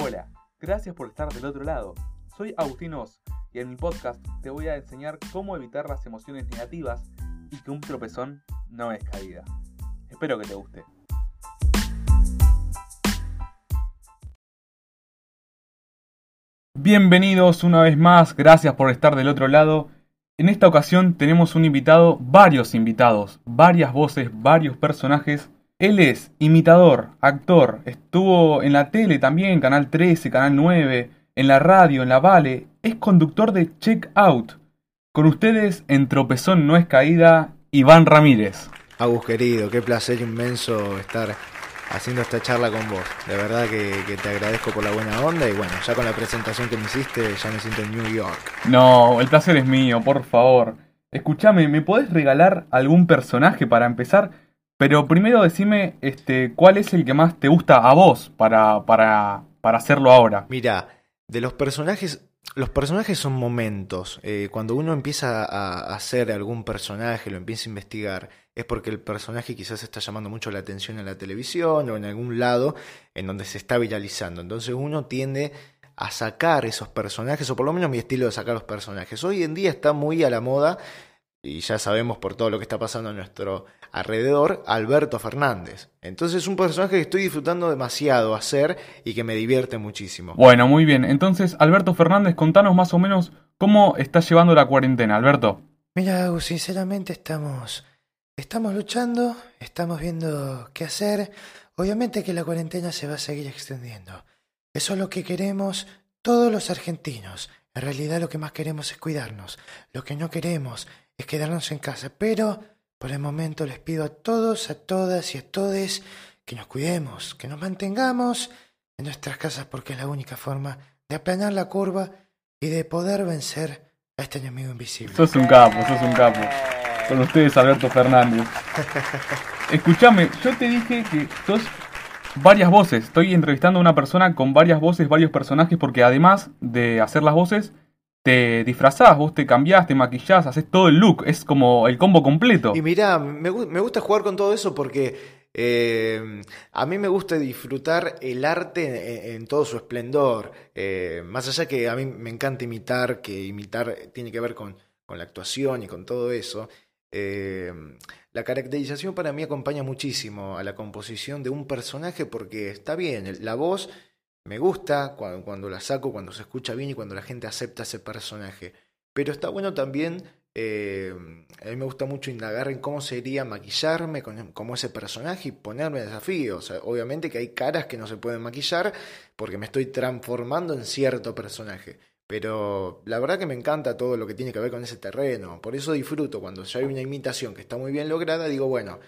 Hola, gracias por estar del otro lado. Soy Agustín Oz y en mi podcast te voy a enseñar cómo evitar las emociones negativas y que un tropezón no es caída. Espero que te guste. Bienvenidos una vez más, gracias por estar del otro lado. En esta ocasión tenemos un invitado, varios invitados, varias voces, varios personajes. Él es imitador, actor, estuvo en la tele también, Canal 13, Canal 9, en la radio, en la Vale, es conductor de Check Out. Con ustedes, en Tropezón no es caída, Iván Ramírez. Agus querido, qué placer inmenso estar haciendo esta charla con vos. De verdad que, que, te agradezco por la buena onda y bueno, ya con la presentación que me hiciste ya me siento en New York. No, el placer es mío, por favor. Escúchame, ¿me podés regalar algún personaje para empezar? Pero primero decime este, cuál es el que más te gusta a vos para, para, para hacerlo ahora. Mira, de los personajes, los personajes son momentos. Eh, cuando uno empieza a hacer algún personaje, lo empieza a investigar, es porque el personaje quizás está llamando mucho la atención en la televisión o en algún lado en donde se está viralizando. Entonces uno tiende a sacar esos personajes, o por lo menos mi estilo de sacar los personajes. Hoy en día está muy a la moda, y ya sabemos por todo lo que está pasando a nuestro alrededor, Alberto Fernández. Entonces es un personaje que estoy disfrutando demasiado hacer y que me divierte muchísimo. Bueno, muy bien. Entonces, Alberto Fernández, contanos más o menos cómo estás llevando la cuarentena, Alberto. Mira, sinceramente estamos Estamos luchando, estamos viendo qué hacer. Obviamente que la cuarentena se va a seguir extendiendo. Eso es lo que queremos todos los argentinos. En realidad lo que más queremos es cuidarnos. Lo que no queremos es quedarnos en casa. Pero por el momento les pido a todos, a todas y a todes que nos cuidemos, que nos mantengamos en nuestras casas porque es la única forma de aplanar la curva y de poder vencer a este enemigo invisible. Sos un capo, sos un capo. Con ustedes, Alberto Fernández. Escúchame, yo te dije que sos varias voces. Estoy entrevistando a una persona con varias voces, varios personajes, porque además de hacer las voces, te disfrazás, vos te cambiás, te maquillás, haces todo el look. Es como el combo completo. Y mirá, me, me gusta jugar con todo eso porque eh, a mí me gusta disfrutar el arte en, todo su esplendor. Eh, más allá que a mí me encanta imitar, que imitar tiene que ver con, la actuación y con todo eso. Eh, la caracterización para mí acompaña muchísimo a la composición de un personaje porque está bien, la voz me gusta cuando, la saco, cuando se escucha bien y cuando la gente acepta ese personaje. Pero está bueno también, eh, a mí me gusta mucho indagar en cómo sería maquillarme como ese personaje y ponerme desafíos. obviamente que hay caras que no se pueden maquillar porque me estoy transformando en cierto personaje. Pero la verdad que me encanta todo lo que tiene que ver con ese terreno. Por eso disfruto cuando ya hay una imitación que está muy bien lograda, digo, bueno,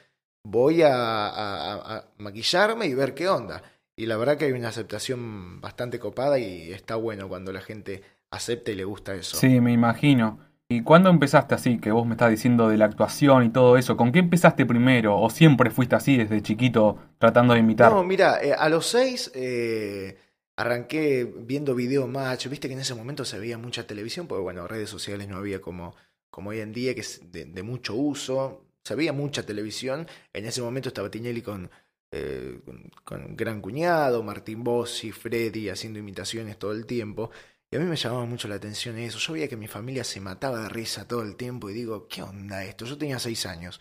voy a, maquillarme y ver qué onda. Y la verdad que hay una aceptación bastante copada y está bueno cuando la gente acepta y le gusta eso. Sí, me imagino. ¿Y cuándo empezaste así, que vos me estás diciendo de la actuación y todo eso? ¿Con qué empezaste primero? ¿O siempre fuiste así desde chiquito tratando de imitar? No, mira, eh, a los seis... Eh arranqué viendo video match, viste que en ese momento se veía mucha televisión, porque bueno, redes sociales no había como, como hoy en día, que es de, mucho uso, se veía mucha televisión, en ese momento estaba Tinelli con, eh, con, Gran Cuñado, Martín Bossi, Freddy haciendo imitaciones todo el tiempo, y a mí me llamaba mucho la atención eso, yo veía que mi familia se mataba de risa todo el tiempo y digo, ¿qué onda esto? Yo tenía seis años.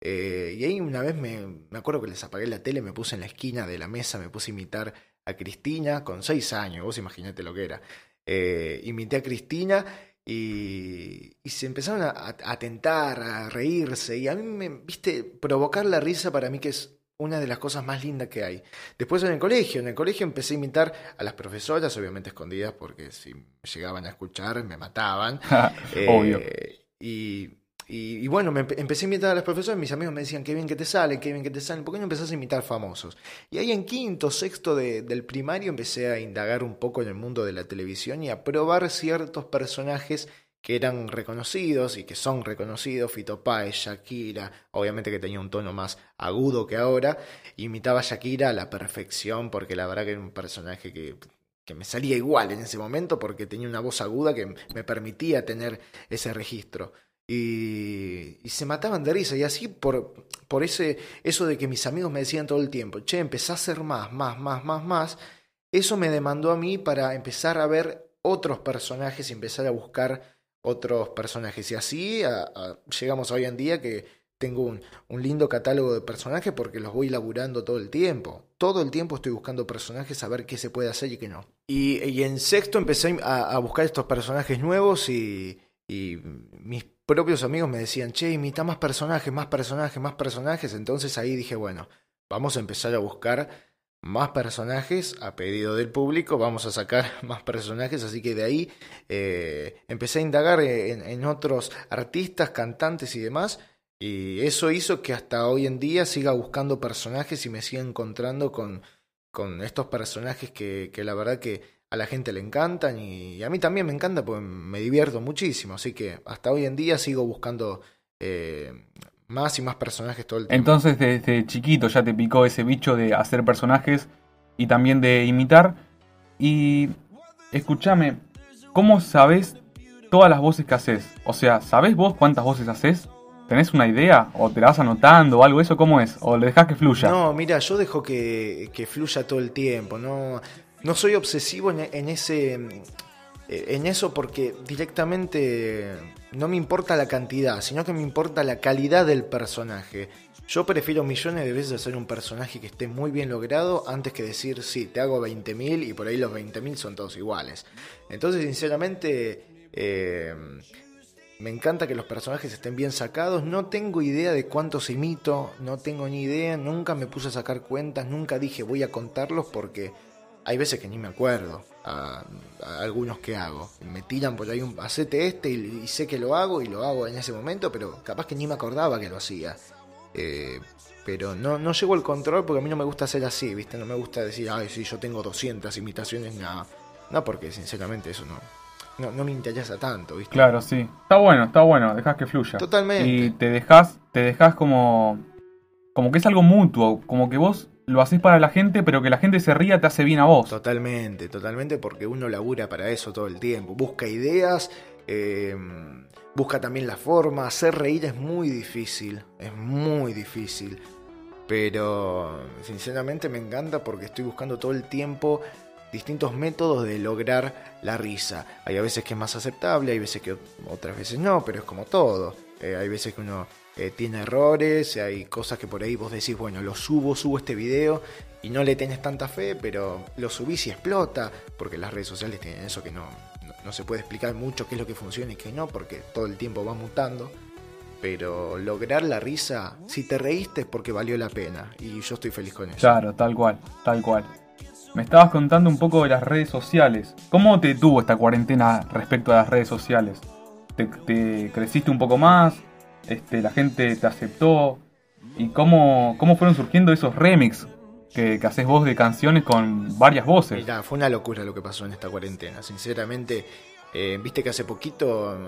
Eh, y ahí una vez me, me acuerdo que les apagué la tele, me puse en la esquina de la mesa, me puse a imitar a Cristina con seis años, vos imaginate lo que era. Eh, imité a Cristina y, se empezaron a, a, tentar, a reírse. Y a mí me, viste, provocar la risa para mí que es una de las cosas más lindas que hay. Después en el colegio, en el colegio empecé a imitar a las profesoras, obviamente escondidas, porque si llegaban a escuchar me mataban. Obvio. Eh, y y, bueno, me empecé a imitar a los profesores, mis amigos me decían, qué bien que te sale, qué bien que te sale, ¿por qué no empezás a imitar famosos? Y ahí en quinto, sexto del primario empecé a indagar un poco en el mundo de la televisión y a probar ciertos personajes que eran reconocidos y que son reconocidos, Fito Páez, Shakira, obviamente que tenía un tono más agudo que ahora, imitaba a Shakira a la perfección porque la verdad que era un personaje que, que me salía igual en ese momento porque tenía una voz aguda que me permitía tener ese registro. Y, se mataban de risa. Y así por, por ese, eso de que mis amigos me decían todo el tiempo, che, empezá a hacer más, más, más, más, más. eso me demandó a mí para empezar a ver otros personajes y empezar a buscar otros personajes. Y así llegamos hoy en día que tengo un, lindo catálogo de personajes porque los voy laburando todo el tiempo. Todo el tiempo estoy buscando personajes a ver qué se puede hacer y qué no. Y, en sexto empecé a, buscar estos personajes nuevos y, y mis propios amigos me decían, che, imita más personajes, más personajes, más personajes. Entonces ahí dije, bueno, vamos a empezar a buscar más personajes a pedido del público, vamos a sacar más personajes, así que de ahí eh, empecé a indagar en, otros artistas, cantantes y demás, y eso hizo que hasta hoy en día siga buscando personajes y me siga encontrando con, con estos personajes que, que la verdad que a la gente le encantan y, a mí también me encanta porque me divierto muchísimo, así que hasta hoy en día sigo buscando eh, más y más personajes todo el tiempo. Entonces desde chiquito ya te picó ese bicho de hacer personajes y también de imitar. Y escúchame, ¿cómo sabes todas las voces que haces? O sea, ¿sabés vos cuántas voces haces? ¿Tenés una idea? ¿O te la vas anotando o algo? ¿Eso cómo es? ¿O le dejas que fluya? No, mira, yo dejo que, que fluya todo el tiempo. No, no soy obsesivo en ese en eso porque directamente no me importa la cantidad, sino que me importa la calidad del personaje. Yo prefiero millones de veces hacer un personaje que esté muy bien logrado antes que decir, sí, te hago 20.000 y por ahí los 20.000 son todos iguales. Entonces, sinceramente, eh, me encanta que los personajes estén bien sacados. No tengo idea de cuántos imito, no tengo ni idea, nunca me puse a sacar cuentas, nunca dije voy a contarlos porque hay veces que ni me acuerdo a, algunos que hago. Me tiran por ahí un hacete este y, sé que lo hago y lo hago en ese momento, pero capaz que ni me acordaba que lo hacía. Eh, pero no, no llego al control porque a mí no me gusta ser así, ¿viste? No me gusta decir, ay, sí, yo tengo 200 imitaciones, nada. No, porque sinceramente eso no, no, me interesa tanto, ¿viste? Claro, sí. Está bueno, está bueno, dejas que fluya. Totalmente. Y te dejas, te dejas como, como que es algo mutuo, como que vos lo haces para la gente, pero que la gente se ría te hace bien a vos. Totalmente, totalmente, porque uno labura para eso todo el tiempo. Busca ideas, eh, busca también la forma. Hacer reír es muy difícil, es muy difícil. Pero sinceramente me encanta porque estoy buscando todo el tiempo distintos métodos de lograr la risa. Hay a veces que es más aceptable, hay veces que otras veces no, pero es como todo. Eh, hay veces que uno eh, tiene errores, hay cosas que por ahí vos decís, bueno, lo subo, subo este video y no le tenés tanta fe, pero lo subís y explota, porque las redes sociales tienen eso que no, no, se puede explicar mucho qué es lo que funciona y qué no, porque todo el tiempo va mutando. Pero lograr la risa, si te reíste es porque valió la pena y yo estoy feliz con eso. Claro, tal cual, tal cual. Me estabas contando un poco de las redes sociales. ¿Cómo te tuvo esta cuarentena respecto a las redes sociales? te creciste un poco más? Este, la gente te aceptó y cómo, cómo fueron surgiendo esos remix que, que haces vos de canciones con varias voces. Mirá, fue una locura lo que pasó en esta cuarentena. Sinceramente, eh, viste que hace poquito eh,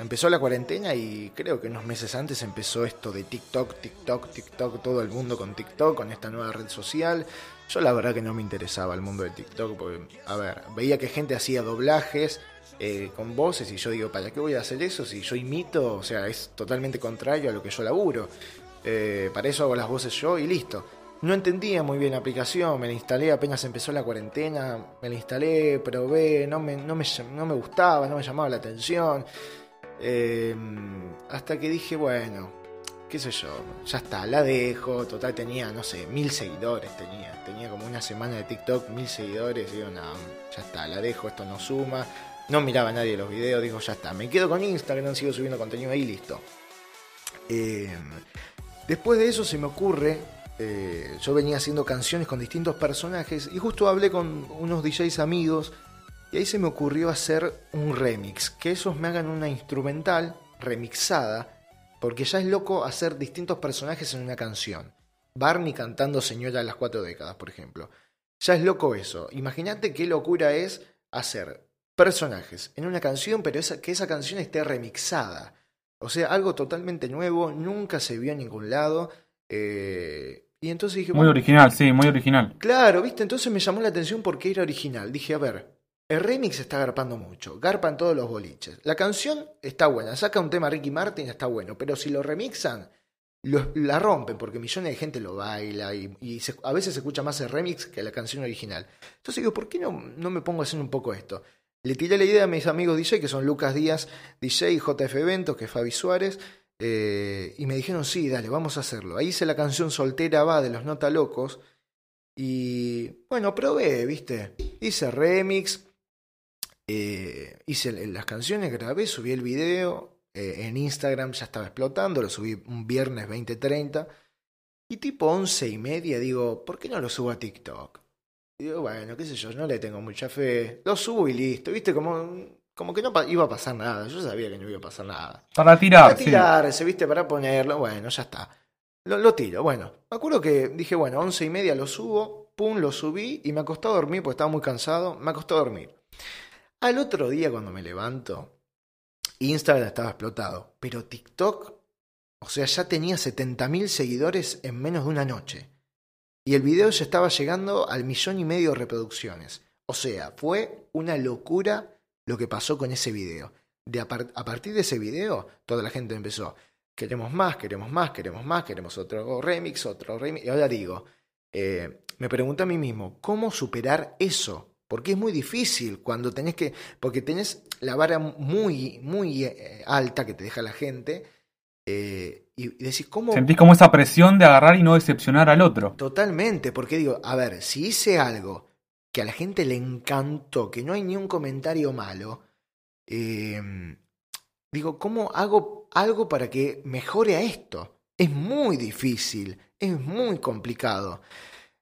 empezó la cuarentena y creo que unos meses antes empezó esto de TikTok, TikTok, TikTok, todo el mundo con TikTok, con esta nueva red social. Yo la verdad que no me interesaba el mundo de TikTok porque, a ver, veía que gente hacía doblajes eh, con voces y yo digo, ¿para qué voy a hacer eso si yo imito? O sea, es totalmente contrario a lo que yo laburo. Eh, para eso hago las voces yo y listo. No entendía muy bien la aplicación, me la instalé apenas empezó la cuarentena, me la instalé, probé, no me, no me, no me gustaba, no me llamaba la atención. Eh, hasta que dije, bueno, qué sé yo, ya está, la dejo, total tenía, no sé, mil seguidores tenía, tenía como una semana de TikTok, mil seguidores, digo, no, ya está, la dejo, esto no suma, no miraba nadie los videos, digo, ya está, me quedo con Instagram, sigo subiendo contenido ahí, listo. Eh, después de eso se me ocurre, eh, yo venía haciendo canciones con distintos personajes y justo hablé con unos DJs amigos y ahí se me ocurrió hacer un remix, que esos me hagan una instrumental remixada, porque ya es loco hacer distintos personajes en una canción. Barney cantando Señora de las cuatro décadas, por ejemplo. Ya es loco eso. Imagínate qué locura es hacer personajes en una canción, pero esa, que esa canción esté remixada. O sea, algo totalmente nuevo, nunca se vio en ningún lado. Eh, y entonces dije... Muy original, sí, muy original. Claro, viste, entonces me llamó la atención porque era original. Dije, a ver, el remix está garpando mucho, garpan todos los boliches. La canción está buena, saca un tema Ricky Martin, está bueno, pero si lo remixan, lo- la rompen porque millones de gente lo baila y, y se- a veces se escucha más el remix que la canción original. Entonces digo, ¿por qué no, no me pongo a hacer un poco esto? Le tiré la idea a mis amigos DJ, que son Lucas Díaz, DJ, JF Eventos, que es Fabi Suárez, eh, y me dijeron, sí, dale, vamos a hacerlo. Ahí hice la canción Soltera Va de los Nota Locos, y bueno, probé, ¿viste? Hice remix, eh, hice las canciones, grabé, subí el video, eh, en Instagram ya estaba explotando, lo subí un viernes 20.30, y tipo once y media digo, ¿por qué no lo subo a TikTok? Y digo, bueno, qué sé yo, no le tengo mucha fe, lo subo y listo, ¿viste? Como, como que no iba a pasar nada, yo sabía que no iba a pasar nada. Para tirar, Para sí. tirarse, ¿viste? Para ponerlo, bueno, ya está. Lo, lo tiro, bueno. Me acuerdo que dije, bueno, once y media lo subo, pum, lo subí y me acosté a dormir porque estaba muy cansado, me acosté a dormir. Al otro día cuando me levanto, Instagram estaba explotado, pero TikTok, o sea, ya tenía 70.000 seguidores en menos de una noche. Y el video ya estaba llegando al millón y medio de reproducciones. O sea, fue una locura lo que pasó con ese video. De a, par- a partir de ese video, toda la gente empezó, queremos más, queremos más, queremos más, queremos otro remix, otro remix. Y ahora digo, eh, me pregunto a mí mismo, ¿cómo superar eso? Porque es muy difícil cuando tenés que, porque tenés la vara muy, muy eh, alta que te deja la gente, eh, y, decís, ¿cómo? Sentís como esa presión de agarrar y no decepcionar al otro. Totalmente, porque digo, a ver, si hice algo que a la gente le encantó, que no hay ni un comentario malo, eh, digo, ¿cómo hago algo para que mejore a esto? Es muy difícil, es muy complicado.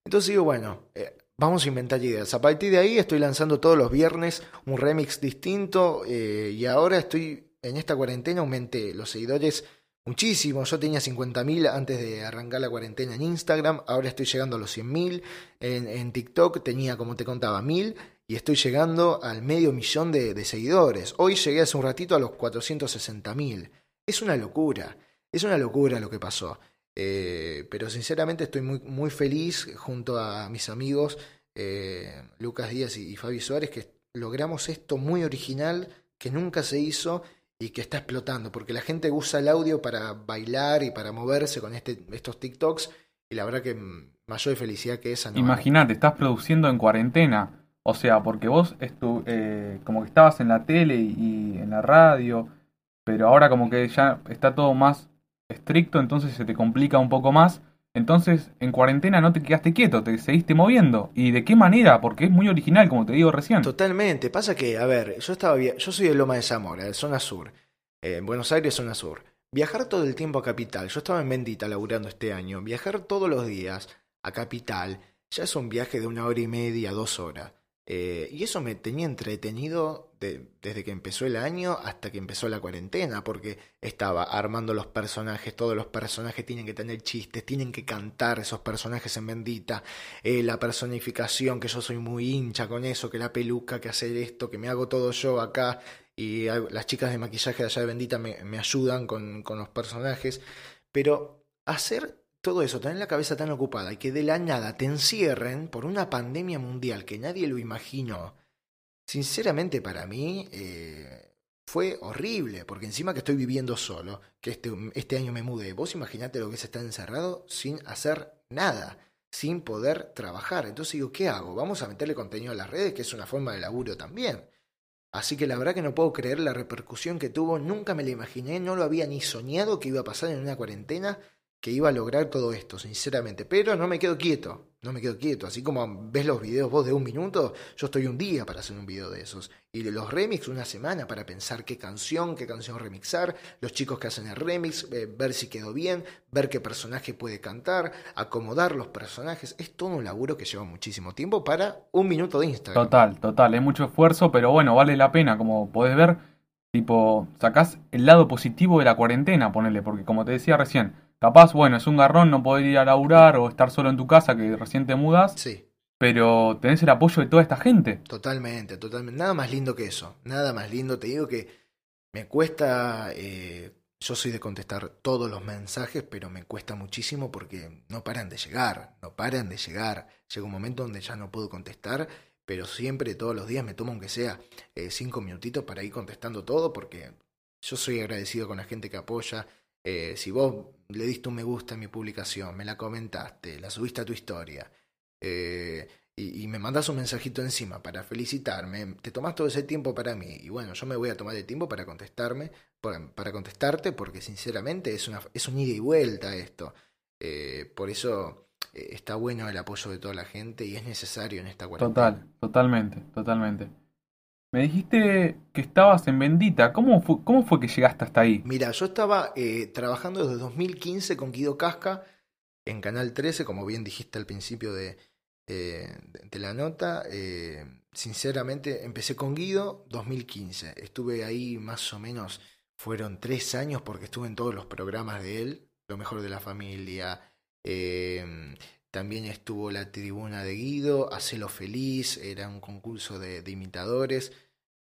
Entonces digo, bueno, eh, vamos a inventar ideas. A partir de ahí estoy lanzando todos los viernes un remix distinto eh, y ahora estoy en esta cuarentena, aumenté los seguidores muchísimo. Yo tenía 50.000 antes de arrancar la cuarentena en Instagram, ahora estoy llegando a los 100.000. En, en TikTok tenía, como te contaba, 1.000 y estoy llegando al medio millón de, seguidores. Hoy llegué hace un ratito a los 460.000. Es una locura, es una locura lo que pasó. Eh, pero sinceramente estoy muy, muy feliz junto a mis amigos eh, Lucas Díaz y, y Fabi Suárez que logramos esto muy original que nunca se hizo y que está explotando, porque la gente usa el audio para bailar y para moverse con este, estos TikToks, y la verdad que mm, mayor felicidad que esa no. Imagínate, estás produciendo en cuarentena. O sea, porque vos estu eh, como que estabas en la tele y en la radio, pero ahora como que ya está todo más estricto, entonces se te complica un poco más. Entonces, en cuarentena no te quedaste quieto, te seguiste moviendo. ¿Y de qué manera? Porque es muy original, como te digo recién. Totalmente. Pasa que, a ver, yo estaba yo soy de Loma de Zamora, de zona sur. Eh, en Buenos Aires, zona sur. Viajar todo el tiempo a Capital. Yo estaba en Bendita laburando este año. Viajar todos los días a Capital ya es un viaje de una hora y media, dos horas. Eh, y eso me tenía entretenido de- desde que empezó el año hasta que empezó la cuarentena, porque estaba armando los personajes, todos los personajes tienen que tener chistes, tienen que cantar esos personajes en Bendita, eh, la personificación, que yo soy muy hincha con eso, que la peluca, que hacer esto, que me hago todo yo acá, y las chicas de maquillaje de allá de Bendita me, me ayudan con, con los personajes, pero hacer todo eso, tener la cabeza tan ocupada y que de la nada te encierren por una pandemia mundial que nadie lo imaginó, sinceramente para mí eh, fue horrible, porque encima que estoy viviendo solo, que este, este año me mudé, vos imaginate lo que es estar encerrado sin hacer nada, sin poder trabajar. Entonces digo, ¿qué hago? Vamos a meterle contenido a las redes, que es una forma de laburo también. Así que la verdad que no puedo creer la repercusión que tuvo, nunca me la imaginé, no lo había ni soñado que iba a pasar en una cuarentena, que iba a lograr todo esto, sinceramente. Pero no me quedo quieto, no me quedo quieto. Así como ves los videos vos de un minuto, yo estoy un día para hacer un video de esos. Y de los remix una semana para pensar qué canción, qué canción remixar, los chicos que hacen el remix, eh, ver si quedó bien, ver qué personaje puede cantar, acomodar los personajes. Es todo un laburo que lleva muchísimo tiempo para un minuto de Instagram. Total, total, es mucho esfuerzo, pero bueno, vale la pena, como podés ver, tipo, sacás el lado positivo de la cuarentena, ponele, porque como te decía recién, capaz, bueno, es un garrón no poder ir a laburar o estar solo en tu casa que recién te mudas, Sí. pero tenés el apoyo de toda esta gente. Totalmente, totalmente. Nada más lindo que eso. Nada más lindo. Te digo que me cuesta. eh, yo soy de contestar todos los mensajes, pero me cuesta muchísimo porque no paran de llegar. No paran de llegar. Llega un momento donde ya no puedo contestar, pero siempre, todos los días, me tomo aunque sea eh, cinco minutitos para ir contestando todo porque yo soy agradecido con la gente que apoya. Eh, si vos le diste un me gusta a mi publicación, me la comentaste, la subiste a tu historia, eh, y, me mandas un mensajito encima para felicitarme, te tomas todo ese tiempo para mí, y bueno, yo me voy a tomar el tiempo para contestarme, para, contestarte, porque sinceramente es, una, es un ida y vuelta esto. Eh, por eso eh, está bueno el apoyo de toda la gente y es necesario en esta cuarentena. Total, totalmente, totalmente. Me dijiste que estabas en Bendita. ¿Cómo fue, cómo fue que llegaste hasta ahí? Mira, yo estaba eh, trabajando desde 2015 con Guido Casca en Canal 13, como bien dijiste al principio de, de la nota. Eh, sinceramente, empecé con Guido 2015. Estuve ahí más o menos, fueron tres años porque estuve en todos los programas de él. Lo mejor de la familia. También estuvo la tribuna de Guido, Hacelo Feliz, era un concurso de, imitadores.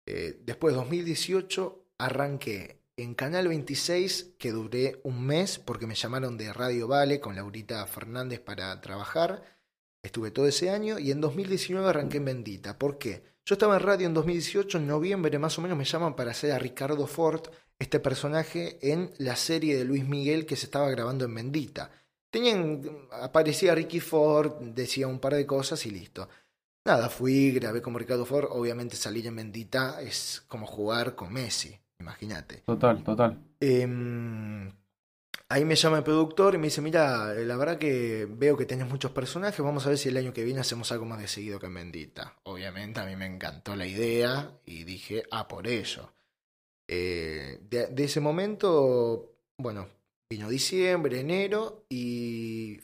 Eh, después, 2018, arranqué en Canal 26, que duré un mes porque me llamaron de Radio Vale con Laurita Fernández para trabajar. Estuve todo ese año y en 2019 arranqué en Bendita. ¿Por qué? Yo estaba en radio en 2018, en noviembre más o menos me llaman para hacer a Ricardo Ford, este personaje, en la serie de Luis Miguel que se estaba grabando en Bendita. Tenían, aparecía Ricky Ford, decía un par de cosas y listo. Nada, fui, grabé como Ricardo Ford, obviamente salir en Bendita es como jugar con Messi, imagínate. Total, total. Em, ahí me llama el productor y me dice, mira, la verdad que veo que tenés muchos personajes, vamos a ver si el año que viene hacemos algo más de seguido que en Bendita. Obviamente a mí me encantó la idea y dije, ah, por ello. Eh, de ese momento, bueno, Vino diciembre, enero y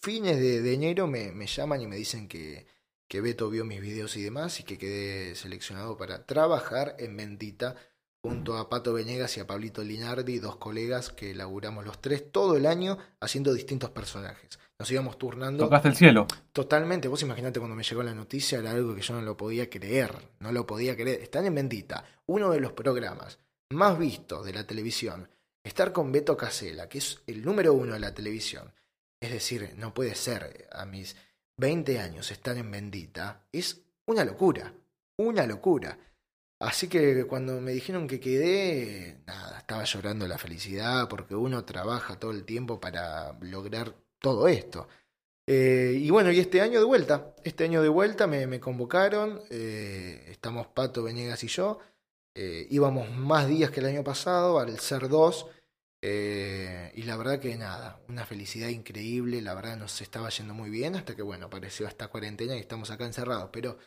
fines de, enero me, me, llaman y me dicen que, que Beto vio mis videos y demás y que quedé seleccionado para trabajar en Bendita junto a Pato Venegas y a Pablito Linardi, dos colegas que laburamos los tres todo el año haciendo distintos personajes. Nos íbamos turnando. Tocaste el cielo. Totalmente. Vos imaginate cuando me llegó la noticia, era algo que yo no lo podía creer. No lo podía creer. Están en Bendita, uno de los programas más vistos de la televisión estar con Beto Casella, que es el número uno de la televisión, es decir, no puede ser a mis 20 años estar en Bendita, es una locura, una locura. Así que cuando me dijeron que quedé, nada, estaba llorando la felicidad porque uno trabaja todo el tiempo para lograr todo esto. Eh, y bueno, y este año de vuelta, este año de vuelta me, convocaron, eh, estamos Pato, Venegas y yo, eh, íbamos más días que el año pasado, al ser dos, eh, y la verdad que nada, una felicidad increíble, la verdad nos estaba yendo muy bien hasta que bueno, apareció esta cuarentena y estamos acá encerrados, pero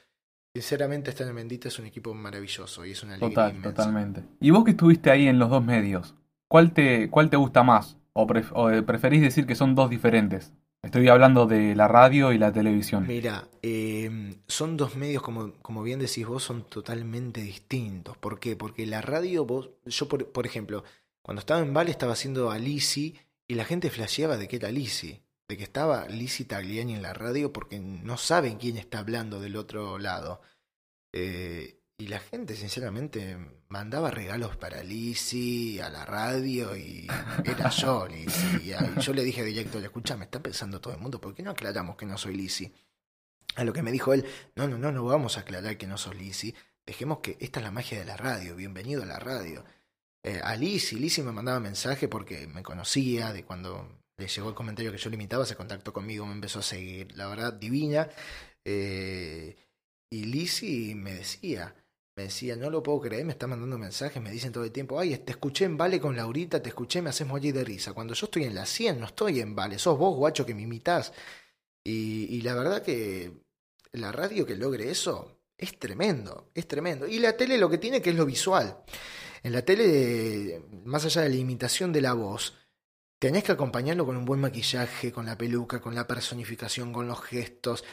sinceramente estar en Bendita es un equipo maravilloso y es una alegría Total, totalmente. ¿Y vos que estuviste ahí en los dos medios, cuál te, cuál te gusta más? ¿O, preferís decir que son dos diferentes? Estoy hablando de la radio y la televisión. Mira, em, son dos medios, como, como bien decís vos, son totalmente distintos. ¿Por qué? Porque la radio, vos, yo por, por ejemplo, cuando estaba en Vale estaba haciendo a Lisi y la gente flasheaba de que era Lisi, de que estaba Lisi Tagliani en la radio porque no saben quién está hablando del otro lado. Eh, y la gente, sinceramente, mandaba regalos para Lisi a la radio y era yo, Lisi. Y yo le dije directo, escucha, me está pensando todo el mundo, ¿por qué no aclaramos que no soy Lisi? A lo que me dijo él, no, no, no, no vamos a aclarar que no sos Lisi. Dejemos que esta es la magia de la radio, bienvenido a la radio eh, a Lizzie. Lizzie me mandaba mensaje porque me conocía, de cuando le llegó el comentario que yo le imitaba, se contactó conmigo, me empezó a seguir, la verdad, divina. Eh, y Lizzie me decía, me decía, no lo puedo creer, me está mandando mensajes, me dicen todo el tiempo, ay, te escuché en Vale con Laurita, te escuché, me haces mollir de risa. Cuando yo estoy en la 100, no estoy en Vale, sos vos, guacho, que me imitás. Y, y la verdad que la radio que logre eso es tremendo, es tremendo. Y la tele lo que tiene que es lo visual. En la tele, más allá de la imitación de la voz, tenés que acompañarlo con un buen maquillaje, con la peluca, con la personificación, con los gestos.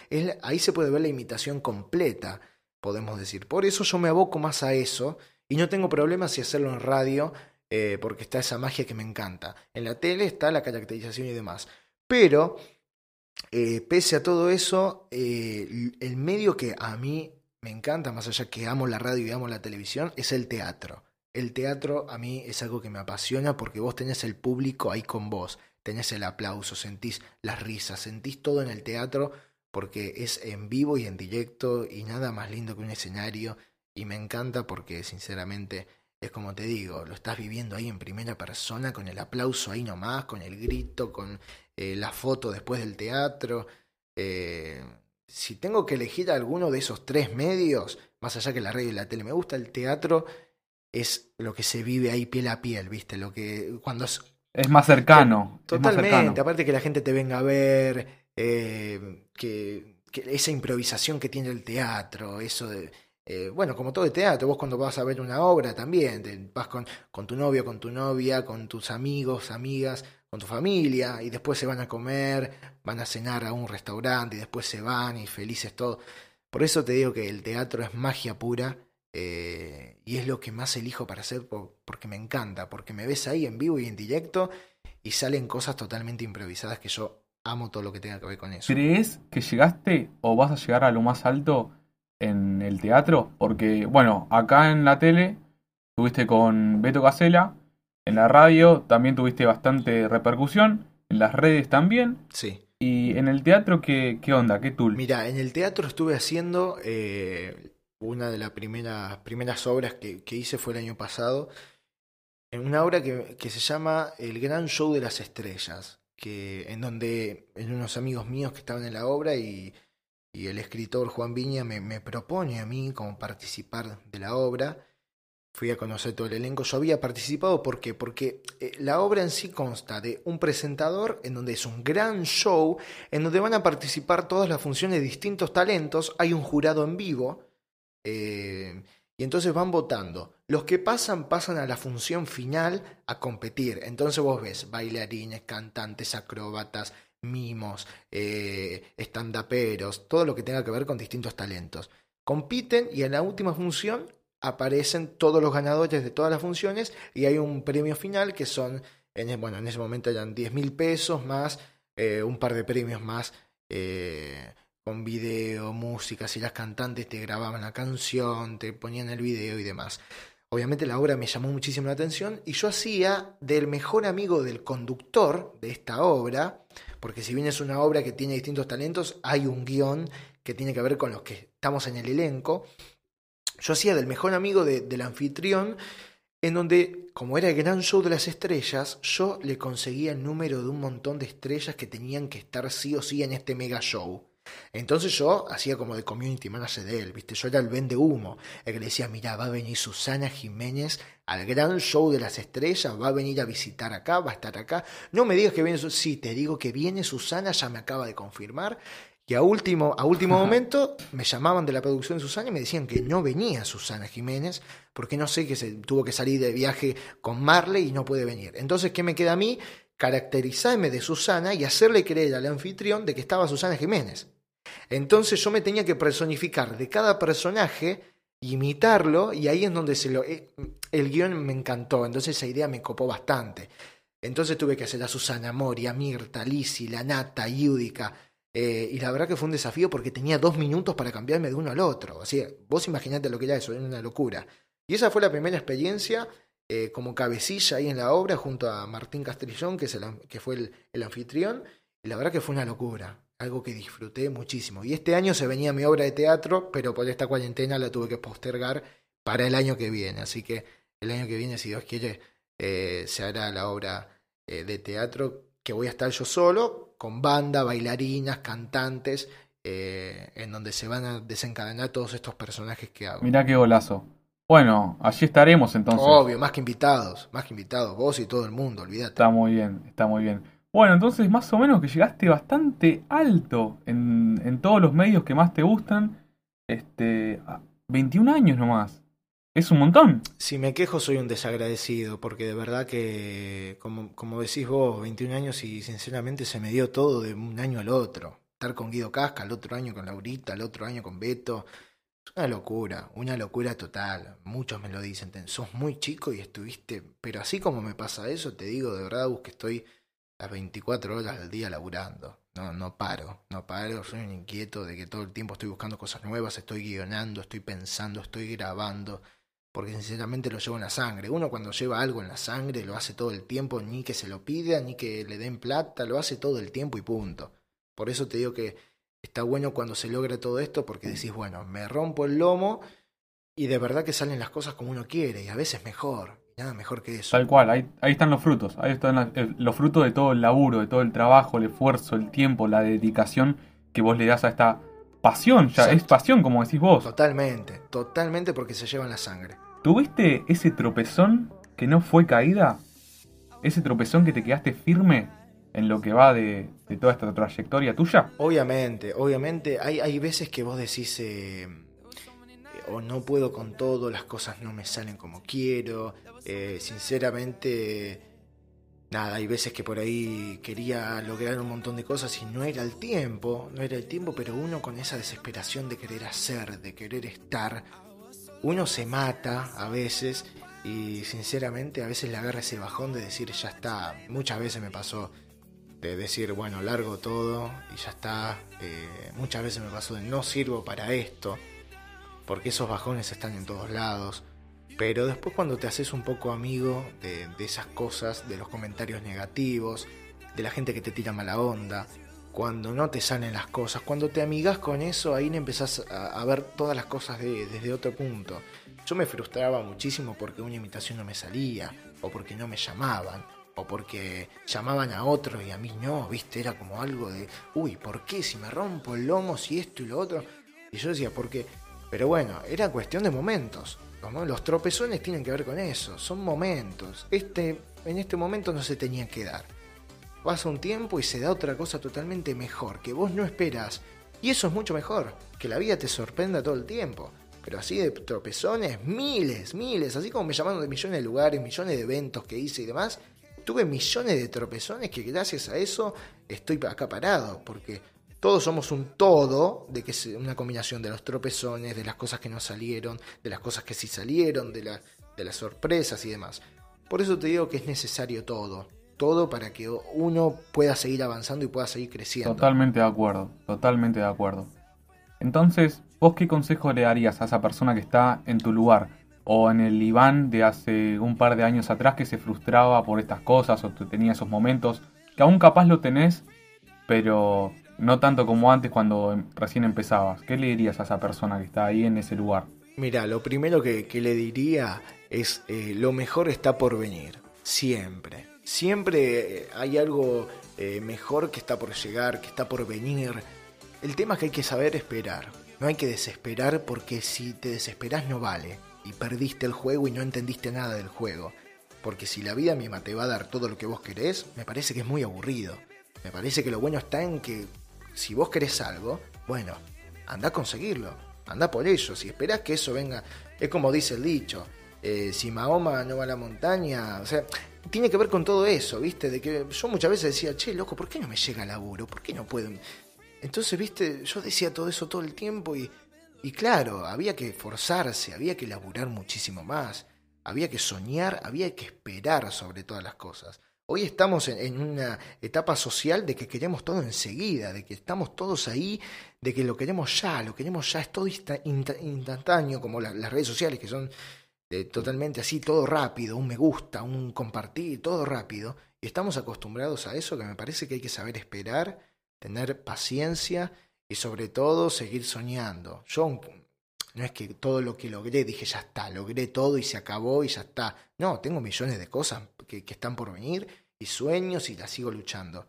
ahí se puede ver la imitación completa, podemos decir. Por eso yo me aboco más a eso y no tengo problemas si hacerlo en radio, eh, porque está esa magia que me encanta. En la tele está la caracterización y demás. Pero, eh, pese a todo eso, eh, el medio que a mí me encanta, más allá que amo la radio y amo la televisión, es el teatro el teatro a mí es algo que me apasiona porque vos tenés el público ahí con vos, tenés el aplauso, sentís las risas, sentís todo en el teatro porque es en vivo y en directo y nada más lindo que un escenario y me encanta porque sinceramente es como te digo, lo estás viviendo ahí en primera persona, con el aplauso ahí nomás, con el grito, con eh, la foto después del teatro. Eh, si tengo que elegir alguno de esos tres medios, más allá que la radio y la tele, me gusta el teatro, es lo que se vive ahí piel a piel, ¿viste? Lo que cuando es, es más cercano. Totalmente, más cercano. aparte que la gente te venga a ver, eh, que, que esa improvisación que tiene el teatro, eso de eh, bueno, como todo el teatro, vos cuando vas a ver una obra también, te vas con, con tu novio, con tu novia, con tus amigos, amigas, con tu familia, y después se van a comer, van a cenar a un restaurante, y después se van y felices todos. Por eso te digo que el teatro es magia pura, eh, y es lo que más elijo para hacer porque me encanta, porque me ves ahí en vivo y en directo, y salen cosas totalmente improvisadas que yo amo todo lo que tenga que ver con eso. ¿Crees que llegaste o vas a llegar a lo más alto? en el teatro, porque, bueno, acá en la tele tuviste con Beto Casela, en la radio también tuviste bastante repercusión, en las redes también. Sí. Y en el teatro, ¿qué, qué onda? ¿Qué tool? Mira, en el teatro estuve haciendo eh, una de las primeras, primeras obras que, que, hice fue el año pasado, en una obra que, que se llama El Gran Show de las Estrellas, que en donde en unos amigos míos que estaban en la obra y y el escritor Juan Viña me, me, propone a mí como participar de la obra. Fui a conocer todo el elenco. Yo había participado ¿por qué? porque eh, la obra en sí consta de un presentador en donde es un gran show, en donde van a participar todas las funciones de distintos talentos. Hay un jurado en vivo eh, y entonces van votando. Los que pasan pasan a la función final a competir. Entonces vos ves bailarines, cantantes, acróbatas, mimos, eh, todo lo que tenga que ver con distintos talentos. Compiten y en la última función aparecen todos los ganadores de todas las funciones y hay un premio final que son, en, bueno, en ese momento eran 10 mil pesos más eh, un par de premios más eh, con video, música, si las cantantes te grababan la canción, te ponían el video y demás. Obviamente la obra me llamó muchísimo la atención y yo hacía del mejor amigo del conductor de esta obra, porque si bien es una obra que tiene distintos talentos, hay un guion que tiene que ver con los que estamos en el elenco. Yo hacía del mejor amigo del anfitrión, en donde, como era el gran show de las estrellas, yo le conseguía el número de un montón de estrellas que tenían que estar sí o sí en este mega show. Entonces yo hacía como de community manager de él, ¿viste? Yo era el vende humo, el que le decía, mira, va a venir Susana Jiménez al gran show de las estrellas, va a venir a visitar acá, va a estar acá. No me digas que viene, sí, te digo que viene Susana, ya me acaba de confirmar. Y a último, a último momento me llamaban de la producción de Susana y me decían que no venía Susana Jiménez, porque no sé que se tuvo que salir de viaje con Marley y no puede venir. Entonces, ¿qué me queda a mí? Caracterizarme de Susana y hacerle creer al anfitrión de que estaba Susana Jiménez. Entonces yo me tenía que personificar de cada personaje, imitarlo, y ahí es donde se lo, eh, el guion me encantó, entonces esa idea me copó bastante. Entonces tuve que hacer a Susana Mori, a Mirta, Lisi, la Nata, Yudica, eh, y la verdad que fue un desafío porque tenía dos minutos para cambiarme de uno al otro. Así, vos imaginate lo que era eso, era una locura. Y esa fue la primera experiencia eh, como cabecilla ahí en la obra junto a Martín Castrillón, que fue el, el anfitrión. Y la verdad que fue una locura algo que disfruté muchísimo. Y este año se venía mi obra de teatro, pero por esta cuarentena la tuve que postergar para el año que viene. Así que el año que viene, si Dios quiere, eh, se hará la obra eh, de teatro que voy a estar yo solo, con banda, bailarinas, cantantes, eh, en donde se van a desencadenar todos estos personajes que hago. Mirá qué golazo. Bueno, allí estaremos entonces. Obvio, más que invitados, más que invitados, vos y todo el mundo, olvídate. Está muy bien, está muy bien. Bueno, entonces más o menos que llegaste bastante alto en, en todos los medios que más te gustan. Este, 21 años nomás. Es un montón. Si me quejo soy un desagradecido, porque de verdad que, como, como decís vos, 21 años y sinceramente se me dio todo de un año al otro. Estar con Guido Casca, el otro año con Laurita, el otro año con Beto. Es una locura, una locura total. Muchos me lo dicen, sos muy chico y estuviste... Pero así como me pasa eso, te digo de verdad, que estoy las 24 horas del día laburando. No, no paro, no paro, soy un inquieto de que todo el tiempo estoy buscando cosas nuevas, estoy guionando, estoy pensando, estoy grabando, porque sinceramente lo llevo en la sangre. Uno cuando lleva algo en la sangre lo hace todo el tiempo, ni que se lo pida, ni que le den plata, lo hace todo el tiempo y punto. Por eso te digo que está bueno cuando se logra todo esto, porque decís, bueno, me rompo el lomo y de verdad que salen las cosas como uno quiere, y a veces mejor, nada mejor que eso. Tal cual, ahí, ahí están los frutos, ahí están la- el- los frutos de todo el laburo, de todo el trabajo, el esfuerzo, el tiempo, la dedicación que vos le das a esta pasión, ya es pasión como decís vos. Totalmente, totalmente porque se llevan la sangre. ¿Tuviste ese tropezón que no fue caída? ¿Ese tropezón que te quedaste firme en lo que va de, de toda esta trayectoria tuya? Obviamente, obviamente, hay, hay veces que vos decís, eh, o no puedo con todo, las cosas no me salen como quiero, eh, sinceramente, nada, hay veces que por ahí quería lograr un montón de cosas y no era el tiempo, no era el tiempo, pero uno con esa desesperación de querer hacer, de querer estar, uno se mata a veces y sinceramente a veces le agarra ese bajón de decir ya está, muchas veces me pasó de decir, bueno, largo todo y ya está. Eh, muchas veces me pasó de no sirvo para esto, porque esos bajones están en todos lados. Pero después cuando te haces un poco amigo de, esas cosas, de los comentarios negativos, de la gente que te tira mala onda, cuando no te salen las cosas, cuando te amigas con eso, ahí empezás a, a ver todas las cosas de- desde otro punto. Yo me frustraba muchísimo porque una imitación no me salía, o porque no me llamaban, o porque llamaban a otro y a mí no, viste, era como algo de, uy, ¿por qué? Si me rompo el lomo, si esto y lo otro. Y yo decía, ¿por qué? Pero bueno, era cuestión de momentos. Como los tropezones tienen que ver con eso, son momentos. Este, en este momento no se tenía que dar. Pasa un tiempo y se da otra cosa totalmente mejor, que vos no esperás. Y eso es mucho mejor, que la vida te sorprenda todo el tiempo. Pero así de tropezones, miles, miles, así como me llamaron de millones de lugares, millones de eventos que hice y demás, tuve millones de tropezones que gracias a eso estoy acá parado, porque todos somos un todo, de que una combinación de los tropezones, de las cosas que no salieron, de las cosas que sí salieron, de, la- de las sorpresas y demás. Por eso te digo que es necesario todo, todo para que uno pueda seguir avanzando y pueda seguir creciendo. Totalmente de acuerdo, totalmente de acuerdo. Entonces, ¿vos qué consejo le darías a esa persona que está en tu lugar? O en el Iván de hace un par de años atrás que se frustraba por estas cosas o tenía esos momentos, que aún capaz lo tenés, pero no tanto como antes cuando em- recién empezabas. ¿Qué le dirías a esa persona que está ahí en ese lugar? Mira, lo primero que, que le diría es eh, lo mejor está por venir, siempre. Siempre eh, hay algo eh, mejor que está por llegar, que está por venir. El tema es que hay que saber esperar. No hay que desesperar porque si te desesperas no vale. Y perdiste el juego y no entendiste nada del juego. Porque si la vida misma te va a dar todo lo que vos querés, me parece que es muy aburrido. Me parece que lo bueno está en que si vos querés algo, bueno, anda a conseguirlo, anda por ello. Si esperás que eso venga, es como dice el dicho, eh, si Mahoma no va a la montaña, o sea, tiene que ver con todo eso, ¿viste? De que yo muchas veces decía, che, loco, ¿por qué no me llega el laburo? ¿Por qué no puedo? Entonces, ¿viste? Yo decía todo eso todo el tiempo y, y claro, había que forzarse, había que laburar muchísimo más, había que soñar, había que esperar sobre todas las cosas. Hoy estamos en, una etapa social de que queremos todo enseguida, de que estamos todos ahí, de que lo queremos ya, lo queremos ya, es todo insta- insta- instantáneo, como la- las redes sociales que son eh, totalmente así, todo rápido, un me gusta, un compartir, todo rápido. Y estamos acostumbrados a eso que me parece que hay que saber esperar, tener paciencia y sobre todo seguir soñando. Yo no es que todo lo que logré dije ya está, logré todo y se acabó y ya está. No, tengo millones de cosas que, que están por venir y sueños y las sigo luchando.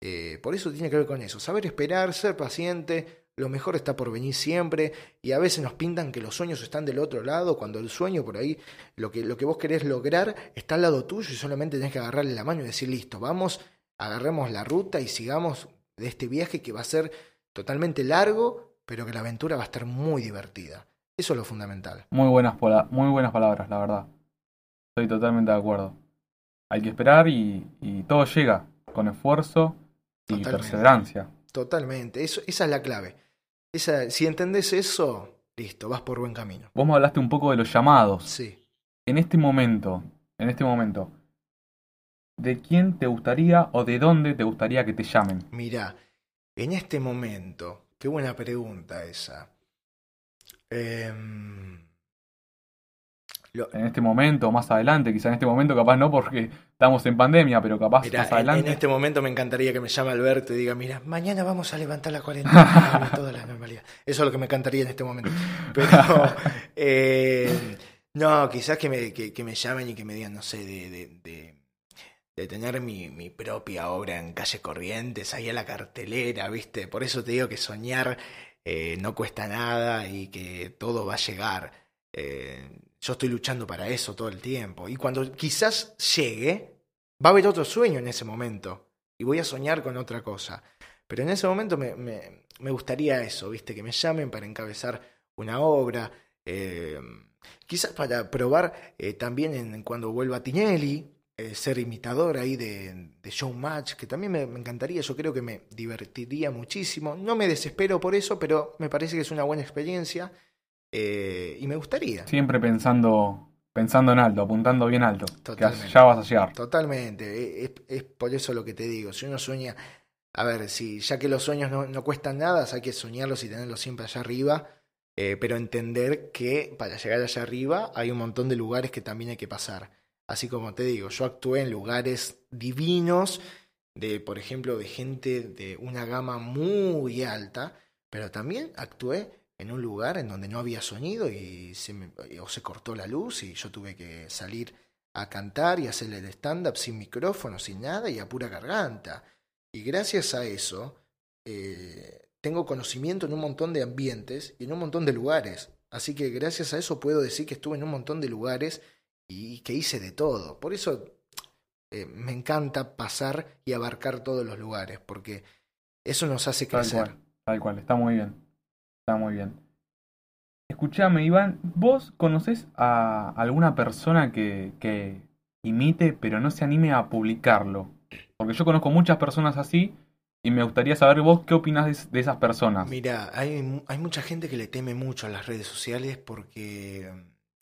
Eh, por eso tiene que ver con eso, saber esperar, ser paciente, lo mejor está por venir siempre y a veces nos pintan que los sueños están del otro lado, cuando el sueño por ahí, lo que, lo que vos querés lograr está al lado tuyo y solamente tenés que agarrarle la mano y decir, listo, vamos, agarremos la ruta y sigamos de este viaje que va a ser totalmente largo, pero que la aventura va a estar muy divertida. Eso es lo fundamental. Muy buenas, muy buenas palabras, la verdad. Estoy totalmente de acuerdo. Hay que esperar y, y todo llega con esfuerzo y Totalmente. perseverancia. Totalmente, eso, esa es la clave. Esa, si entendés eso, listo, vas por buen camino. Vos me hablaste un poco de los llamados. Sí. En este momento, en este momento, ¿de quién te gustaría o de dónde te gustaría que te llamen? Mira, en este momento, qué buena pregunta esa. Em, lo- En este momento más adelante, quizá en este momento capaz no porque estamos en pandemia, pero capaz Mirá, más adelante. en este momento me encantaría que me llame Alberto y diga, mira, Mañana vamos a levantar la cuarentena toda la normalidad. Eso es lo que me encantaría en este momento. Pero, eh, no, quizás que me, que, que me llamen y que me digan, no sé, de, de, de, de tener mi, mi propia obra en calle Corrientes, ahí a la cartelera, ¿viste? Por eso te digo que soñar eh, no cuesta nada y que todo va a llegar. Eh, yo estoy luchando para eso todo el tiempo. Y cuando quizás llegue, va a haber otro sueño en ese momento. Y voy a soñar con otra cosa. Pero en ese momento me, me, gustaría eso, ¿viste? Que me llamen para encabezar una obra. eh, quizás para probar también en, cuando vuelva Tinelli, eh, ser imitador ahí de, de Showmatch, que también me, me encantaría, yo creo que me divertiría muchísimo. No me desespero por eso, pero me parece que es una buena experiencia eh, y me gustaría. Siempre pensando, pensando en alto, apuntando bien alto. Que Totalmente. ya vas a llegar. Totalmente, es, es por eso lo que te digo. Si uno sueña, a ver, si ya que los sueños no, no cuestan nada, hay que soñarlos y tenerlos siempre allá arriba, eh, pero entender que para llegar allá arriba hay un montón de lugares que también hay que pasar. Así como te digo, yo actué en lugares divinos, de, por ejemplo, de gente de una gama muy alta, pero también actué en un lugar en donde no había sonido y se me, o se cortó la luz y yo tuve que salir a cantar y hacerle el stand-up sin micrófono, sin nada y a pura garganta. Y gracias a eso eh, tengo conocimiento en un montón de ambientes y en un montón de lugares. Así que gracias a eso puedo decir que estuve en un montón de lugares y que hice de todo. Por eso eh, me encanta pasar y abarcar todos los lugares, porque eso nos hace Tal crecer. cual, tal cual, está muy bien. Está muy bien. Escuchame, Iván, ¿vos conocés a alguna persona que, que imite pero no se anime a publicarlo? Porque yo conozco muchas personas así y me gustaría saber vos qué opinás de, esas personas. Mira, hay, hay mucha gente que le teme mucho a las redes sociales porque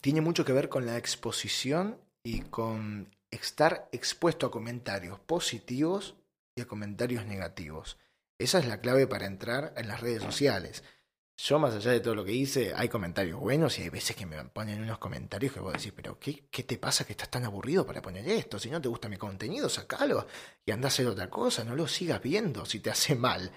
tiene mucho que ver con la exposición y con estar expuesto a comentarios positivos y a comentarios negativos. Esa es la clave para entrar en las redes sociales. Yo, más allá de todo lo que hice, hay comentarios buenos y hay veces que me ponen unos comentarios que vos decís, pero ¿qué, qué te pasa que estás tan aburrido para poner esto? Si no te gusta mi contenido, sacalo y anda a hacer otra cosa, no lo sigas viendo si te hace mal.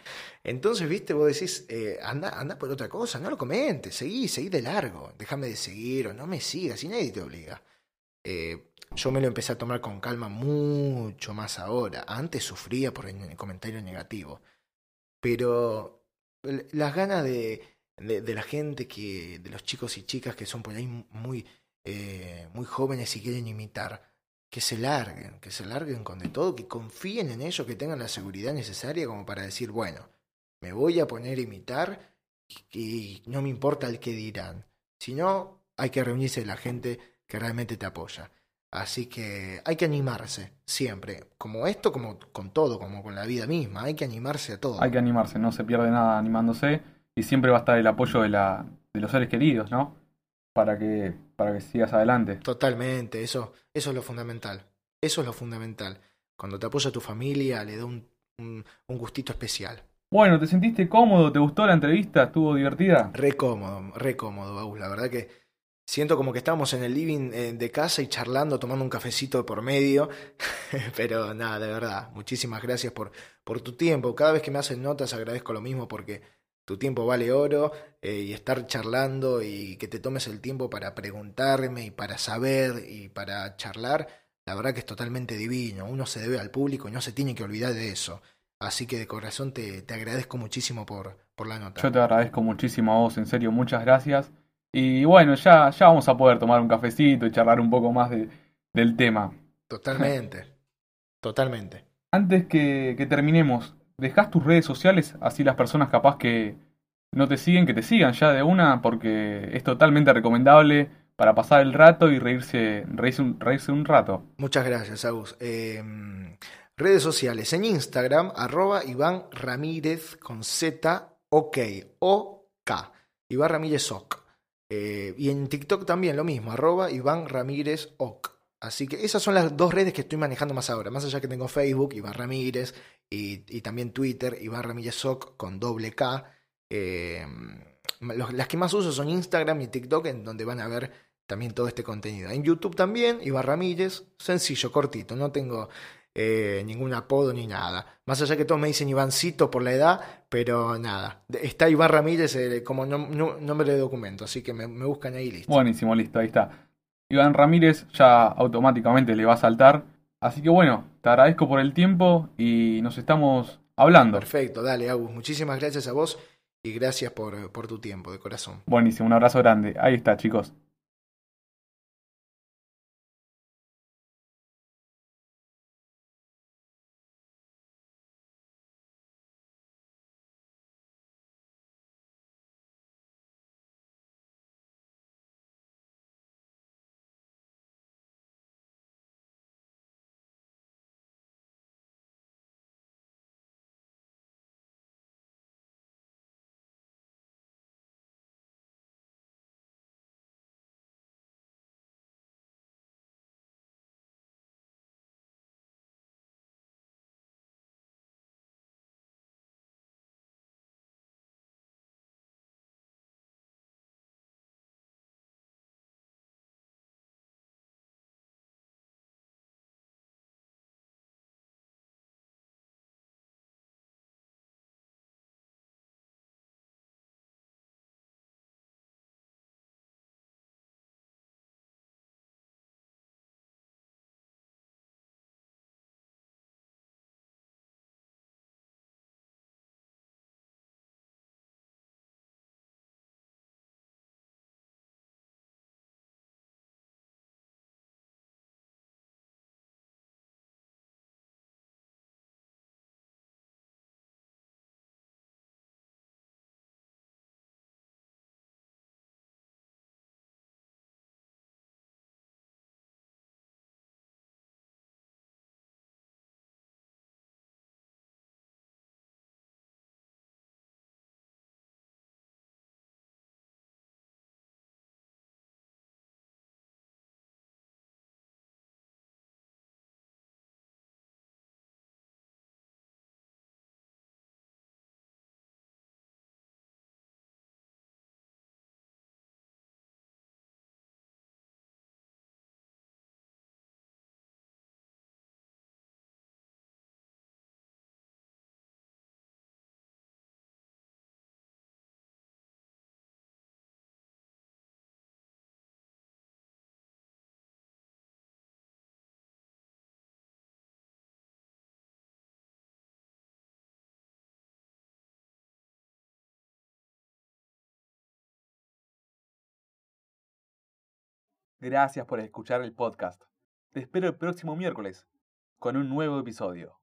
Entonces, viste, vos decís, eh, anda, anda por otra cosa, no lo comentes, seguí, seguí de largo, déjame de seguir o no me sigas y nadie te obliga. Eh, yo me lo empecé a tomar con calma mucho más ahora. Antes sufría por el comentario negativo. Pero las ganas de, de, la gente que, de los chicos y chicas que son por ahí muy, eh, muy jóvenes y quieren imitar, que se larguen, que se larguen con de todo, que confíen en ellos, que tengan la seguridad necesaria como para decir, bueno, me voy a poner a imitar y, y no me importa el que dirán. Si no, hay que reunirse la gente que realmente te apoya. Así que hay que animarse, siempre. Como esto, como con todo, como con la vida misma. Hay que animarse a todo. Hay que animarse, no se pierde nada animándose y siempre va a estar el apoyo de, la, de los seres queridos, ¿no? Para que, para que sigas adelante. Totalmente, eso, eso es lo fundamental. Eso es lo fundamental. Cuando te apoya tu familia, le da un, un, un gustito especial. Bueno, ¿te sentiste cómodo? ¿Te gustó la entrevista? ¿Estuvo divertida? Re cómodo, re cómodo, Baúl. La verdad que siento como que estábamos en el living eh, de casa y charlando, tomando un cafecito por medio. Pero nada, de verdad, muchísimas gracias por, por tu tiempo. Cada vez que me hacen notas agradezco lo mismo porque tu tiempo vale oro eh, y estar charlando y que te tomes el tiempo para preguntarme y para saber y para charlar, la verdad que es totalmente divino. Uno se debe al público y no se tiene que olvidar de eso. Así que de corazón te, te agradezco muchísimo por, por la nota. Yo te agradezco muchísimo a vos, en serio, muchas gracias. Y bueno, ya, ya vamos a poder tomar un cafecito y charlar un poco más de, del tema. Totalmente. Totalmente. Antes que, que terminemos, ¿dejás tus redes sociales? Así las personas capaz que no te siguen, que te sigan ya de una, porque es totalmente recomendable para pasar el rato y reírse, un, un rato. Muchas gracias, Agus. Eh, redes sociales en Instagram, arroba Iván Ramírez con Z, OK, O, K. Iván Ramírez OK. Eh, y en TikTok también lo mismo, arroba Iván Ramírez OK. Así que esas son las dos redes que estoy manejando más ahora. Más allá que tengo Facebook, Iván Ramírez, y, y también Twitter, Iván Ramírez OK con doble K. Eh, las que más uso son Instagram y TikTok, en donde van a ver también todo este contenido. En YouTube también, Iván Ramírez, sencillo, cortito, no tengo eh, ningún apodo ni nada. Más allá que todos me dicen Ivancito por la edad, pero nada. Está Iván Ramírez eh, como nombre de documento, así que me, buscan ahí listo. Buenísimo, listo, ahí está. Iván Ramírez ya automáticamente le va a saltar. Así que bueno, te agradezco por el tiempo y nos estamos hablando. Perfecto, dale, Agus. Muchísimas gracias a vos y gracias por, por tu tiempo, de corazón. Buenísimo, un abrazo grande. Ahí está, chicos. Gracias por escuchar el podcast. Te espero el próximo miércoles con un nuevo episodio.